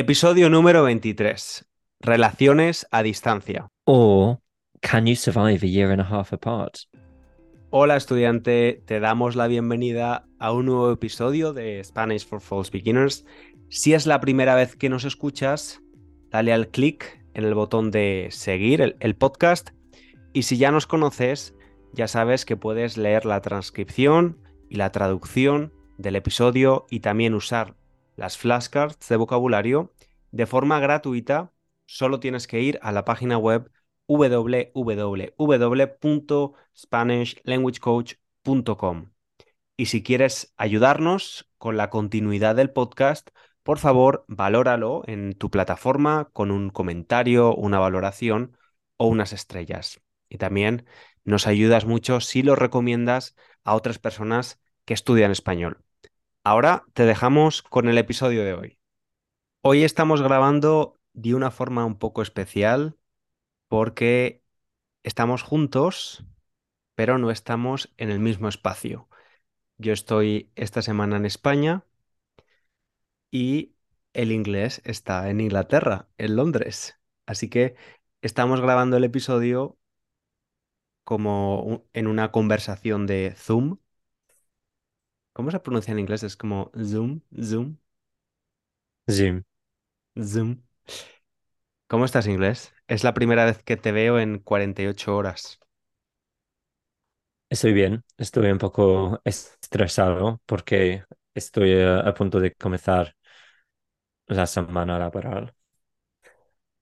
Episodio número 23. Relaciones a distancia. Or can you survive a year and a half apart? Hola estudiante, te damos la bienvenida a un nuevo episodio de Spanish for False Beginners. Si es la primera vez que nos escuchas, dale al clic en el botón de seguir el, el podcast y si ya nos conoces, ya sabes que puedes leer la transcripción y la traducción del episodio y también usar las flashcards de vocabulario de forma gratuita. Solo tienes que ir a la página web www.spanishlanguagecoach.com. Y si quieres ayudarnos con la continuidad del podcast, por favor, valóralo en tu plataforma con un comentario, una valoración o unas estrellas. Y también nos ayudas mucho si lo recomiendas a otras personas que estudian español. Ahora te dejamos con el episodio de hoy. Hoy estamos grabando de una forma un poco especial porque estamos juntos, pero no estamos en el mismo espacio. Yo estoy esta semana en España y el inglés está en Inglaterra, en Londres. Así que estamos grabando el episodio como en una conversación de Zoom ¿Cómo se pronuncia en inglés? Es como Zoom, Zoom, Zoom. Zoom. ¿Cómo estás, inglés? Es la primera vez que te veo en 48 horas. Estoy bien, estoy un poco estresado porque estoy eh, a punto de comenzar la semana laboral.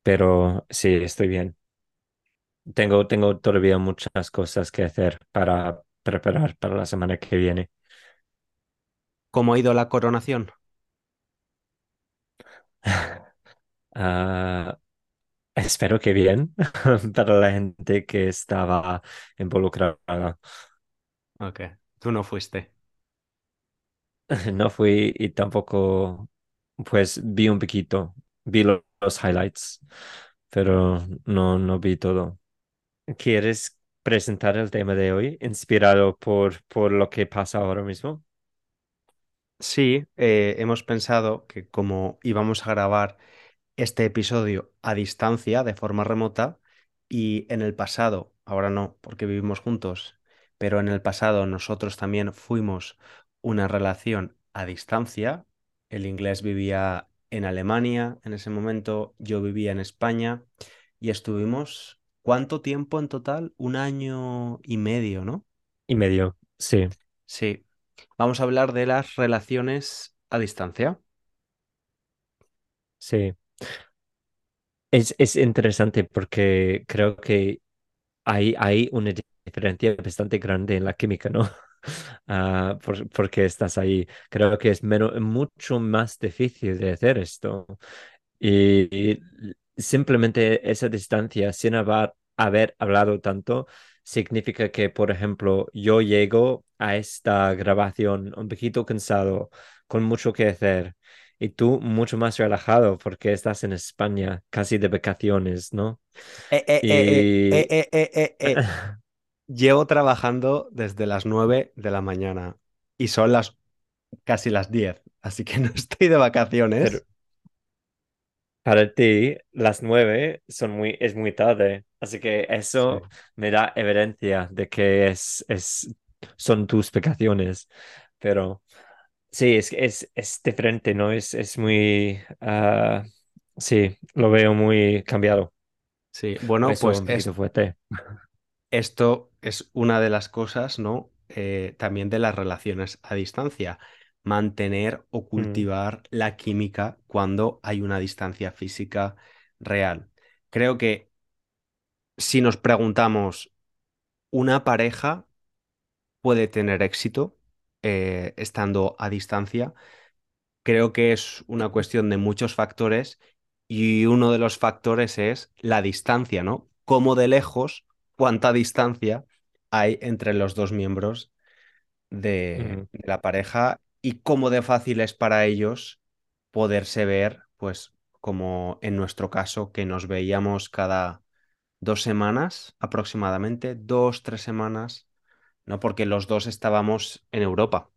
Pero sí, estoy bien. Tengo, tengo todavía muchas cosas que hacer para preparar para la semana que viene. ¿Cómo ha ido la coronación? Ah, espero que bien para la gente que estaba involucrada. Ok, tú no fuiste. No fui y tampoco, pues vi un poquito, vi lo- los highlights, pero no, no vi todo. ¿Quieres presentar el tema de hoy, inspirado por, por lo que pasa ahora mismo? Sí, eh, hemos pensado que como íbamos a grabar este episodio a distancia, de forma remota, y en el pasado, ahora no, porque vivimos juntos, pero en el pasado nosotros también fuimos una relación a distancia. El inglés vivía en Alemania en ese momento, yo vivía en España y estuvimos, ¿cuánto tiempo en total? Un año y medio, ¿no? Y medio, sí, Sí. Vamos a hablar de las relaciones a distancia. sí. Es, es interesante porque creo que hay, hay una diferencia bastante grande en la química, ¿no? Ah, por- porque estás ahí. Creo que es mucho más difícil de hacer esto. Y, y simplemente esa distancia, sin haber, haber hablado tanto, significa que, por ejemplo, yo llego a esta grabación un poquito cansado, con mucho que hacer, y tú mucho más relajado porque estás en España, casi de vacaciones, ¿no? Eh, eh, eh, eh, Y eh, eh, eh, eh. Llevo trabajando desde las 9 de la mañana y son las casi las 10, así que no estoy de pero vacaciones. para ti, las nueve son muy, es muy tarde, así que Sí. eso me da evidencia de que es, es, son tus vacaciones, pero sí, es, es, es diferente, ¿no? Es, es muy, ah, sí, lo veo muy cambiado, Sí, bueno, eso pues es, fuerte. esto es una de las cosas, ¿no? Eh, también de las relaciones a distancia. Mantener o Mm, cultivar la química cuando hay una distancia física real. Creo que si nos preguntamos, ¿una pareja puede tener éxito eh, estando a distancia? Creo que es una cuestión de muchos factores y uno de los factores es la distancia, ¿no? Cómo de lejos, cuánta distancia hay entre los dos miembros de, mm, de la pareja y cómo de fácil es para ellos poderse ver, pues como en nuestro caso, que nos veíamos cada dos semanas aproximadamente, dos, tres semanas, ¿no? Porque los dos estábamos en Europa.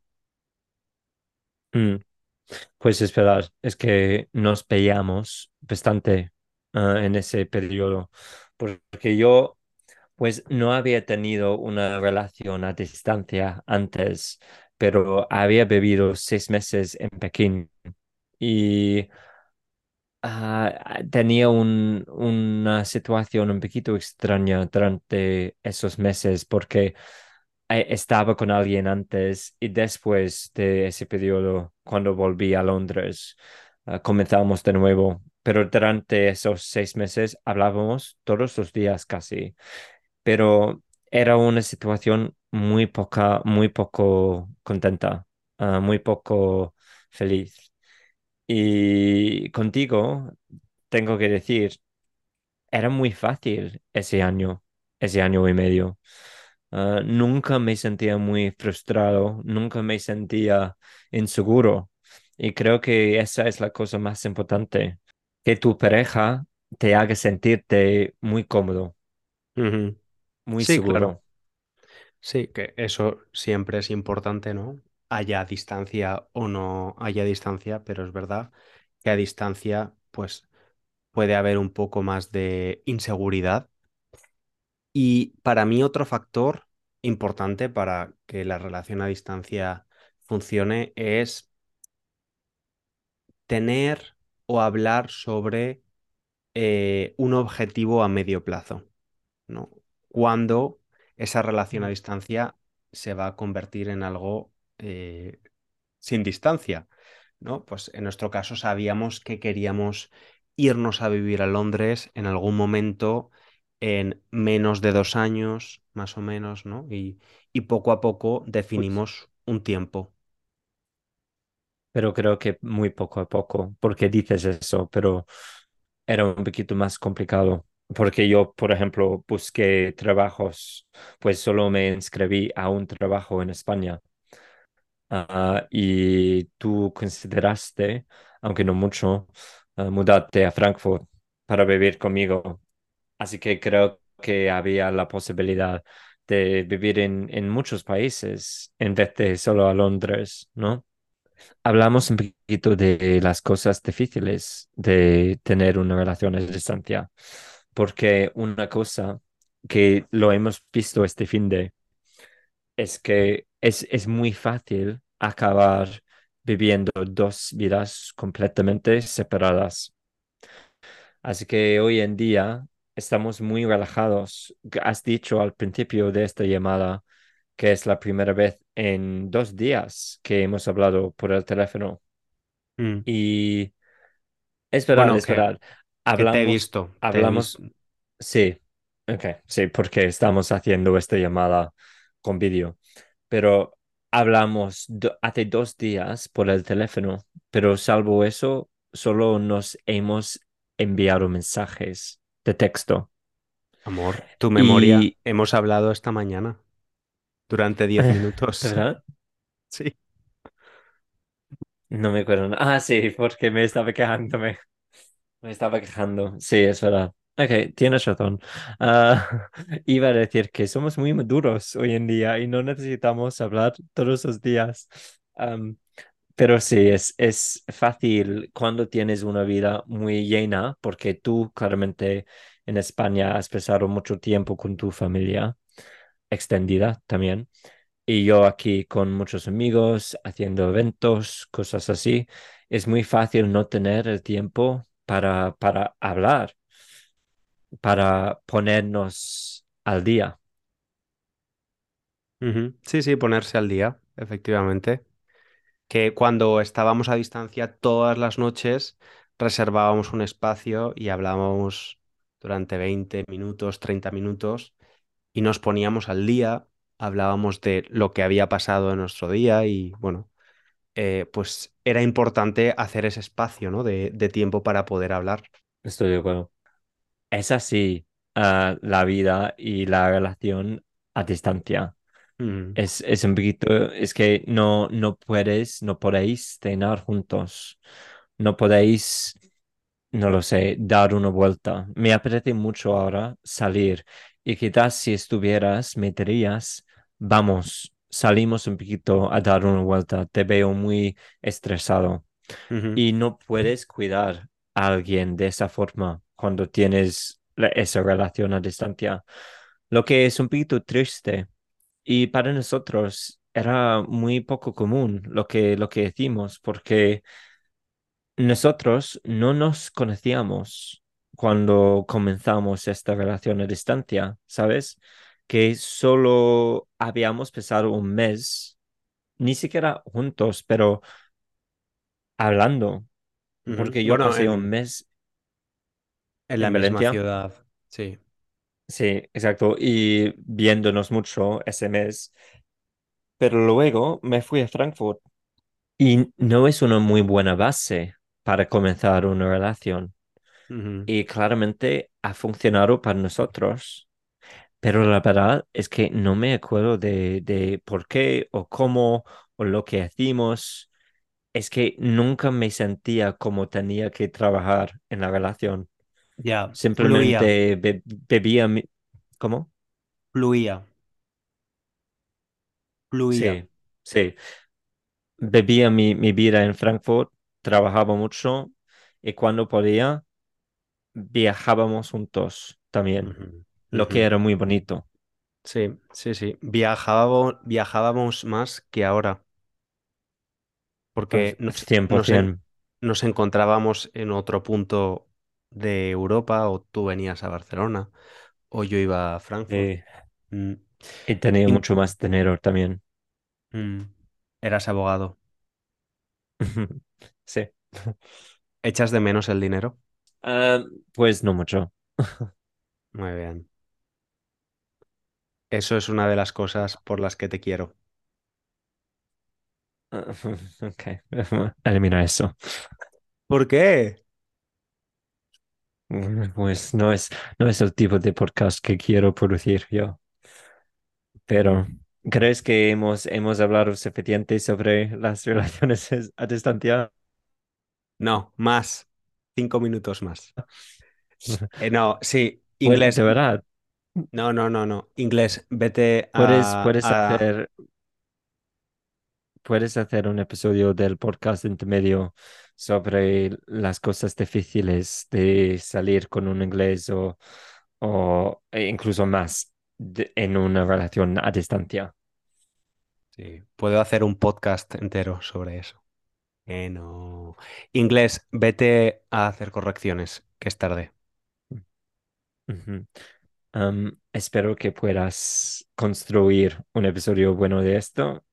mm. Pues esperar, es que nos veíamos bastante ah, en ese periodo, porque yo pues no había tenido una relación a distancia antes, pero había vivido seis meses en Pekín y tenía un- una situación un poquito extraña durante esos meses porque eh, estaba con alguien antes y después de ese periodo, cuando volví a Londres, ah, comenzamos de nuevo. Pero durante esos seis meses hablábamos todos los días casi, pero era una situación muy poca, muy poco contenta, ah, muy poco feliz. Y contigo, tengo que decir, era muy fácil ese año, ese año y medio. Ah, nunca me sentía muy frustrado, nunca me sentía inseguro. Y creo que esa es la cosa más importante, que tu pareja te haga sentirte muy cómodo, muy Sí, claro. seguro. Sí, que eso siempre es importante, ¿no? Haya distancia o no haya distancia, pero es verdad que a distancia, pues puede haber un poco más de inseguridad. Y para mí otro factor importante para que la relación a distancia funcione es tener o hablar sobre eh, un objetivo a medio plazo, ¿no? Cuando esa relación a Mm. distancia se va a convertir en algo eh, sin distancia, ¿no? Pues en nuestro caso sabíamos que queríamos irnos a vivir a Londres en algún momento en menos de dos años, más o menos, ¿no? Y, y poco a poco definimos un tiempo. pero creo que muy poco a poco, porque dices eso, pero era un poquito más complicado. Porque yo, por ejemplo, busqué trabajos, pues solo me inscribí a un trabajo en España. Ah, y tú consideraste, aunque no mucho, ah, mudarte a Frankfurt para vivir conmigo. Así que creo que había la posibilidad de vivir en, en muchos países en vez de solo a Londres, ¿no? Hablamos un poquito de las cosas difíciles de tener una relación a distancia, porque una cosa que lo hemos visto este fin de es que es, es muy fácil acabar viviendo dos vidas completamente separadas. Así que hoy en día estamos muy relajados. Has dicho al principio de esta llamada que es la primera vez en dos días que hemos hablado por el teléfono. Mm. Y es verdad, Bueno, es que, verdad. que te he Hablamos, visto, te he visto. hablamos, sí, ok, sí, porque estamos haciendo esta llamada con vídeo, pero hablamos do- hace dos días por el teléfono, pero salvo eso, solo nos hemos enviado mensajes de texto. Amor, tu memoria, Y, hemos hablado esta mañana durante diez minutos. ¿verdad? Sí. No me acuerdo. Ah, sí, porque me estaba quejándome. Me estaba quejando. Sí, es verdad. Ok, tienes razón. Ah, iba a decir que somos muy maduros hoy en día y no necesitamos hablar todos los días. Am, pero sí, es, es fácil cuando tienes una vida muy llena, porque tú claramente en España has pasado mucho tiempo con tu familia extendida también. Y yo aquí con muchos amigos, haciendo eventos, cosas así, es muy fácil no tener el tiempo para, para hablar, para ponernos al día. Sí, sí, ponerse al día, efectivamente. Que cuando estábamos a distancia todas las noches reservábamos un espacio y hablábamos durante 20 minutos, 30 minutos y nos poníamos al día, hablábamos de lo que había pasado en nuestro día y bueno, eh, pues era importante hacer ese espacio, ¿no? de, de tiempo para poder hablar. Estoy de acuerdo. Es así, ah, la vida y la relación a distancia. Mm, Es, es un poquito, es que no, no puedes, no podéis cenar juntos, no podéis, no lo sé, dar una vuelta. Me apetece mucho ahora salir y quizás si estuvieras, me dirías, vamos, salimos un poquito a dar una vuelta, te veo muy estresado. Y no puedes cuidar a alguien de esa forma cuando tienes esa relación a distancia, lo que es un poquito triste. Y para nosotros era muy poco común lo que, lo que decimos, porque nosotros no nos conocíamos cuando comenzamos esta relación a distancia, ¿sabes? Que solo habíamos pasado un mes, ni siquiera juntos, pero hablando, porque yo Bueno, pasé un mes en la en misma Valencia, ciudad, sí. sí, exacto, y viéndonos mucho ese mes, pero luego me fui a Frankfurt y no es una muy buena base para comenzar una relación. Ujú. y claramente ha funcionado para nosotros. Pero la verdad es que no me acuerdo de, de por qué o cómo o lo que hacíamos. Es que nunca me sentía como tenía que trabajar en la relación. Ya, Simplemente be- bebía mi... ¿Cómo? fluía, fluía. Sí, sí. Bebía mi, mi vida en Frankfurt, trabajaba mucho y cuando podía viajábamos juntos también, lo que era muy bonito. Sí, sí, sí. Viajábamos, viajábamos más que ahora, porque nos, nos, en- 100%. nos encontrábamos en otro punto de Europa, o tú venías a Barcelona, o yo iba a Frankfurt. Eh, Mm. y tenía mucho más dinero también. mm. Eras abogado. Sí. ¿Echas de menos el dinero? Ah, pues no mucho. Muy bien. Eso es una de las cosas por las que te quiero. Ok, elimina eso. ¿Por qué? Pues no es, no es el tipo de podcast que quiero producir yo. Pero, Mm. ¿crees que hemos, hemos hablado suficiente sobre las relaciones es- a distancia? No, más. Cinco minutos más. Eh, no, sí, Pues, inglés. de verdad, No, no, no, no. Inglés, vete puedes, a, puedes a- hacer Puedes hacer un episodio del podcast intermedio sobre las cosas difíciles de salir con un inglés o, o e incluso más de- en una relación a distancia. Sí, puedo hacer un podcast entero sobre eso. Eh, no. Inglés, vete a hacer correcciones, que es tarde. Espero que puedas construir un episodio bueno de esto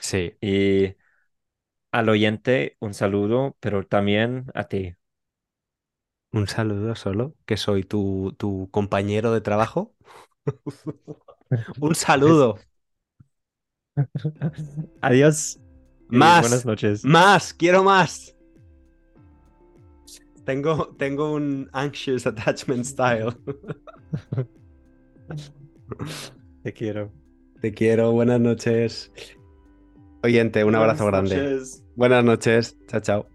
Sí, y al oyente un saludo, pero también a ti. un saludo solo, que soy tu, tu compañero de trabajo. Un saludo. adiós buenas Más, noches. más, quiero más. Tengo, tengo un anxious attachment style. Te quiero. Te quiero, buenas noches. Oyente, un abrazo Buenas grande. noches. Buenas noches. Chao, chao.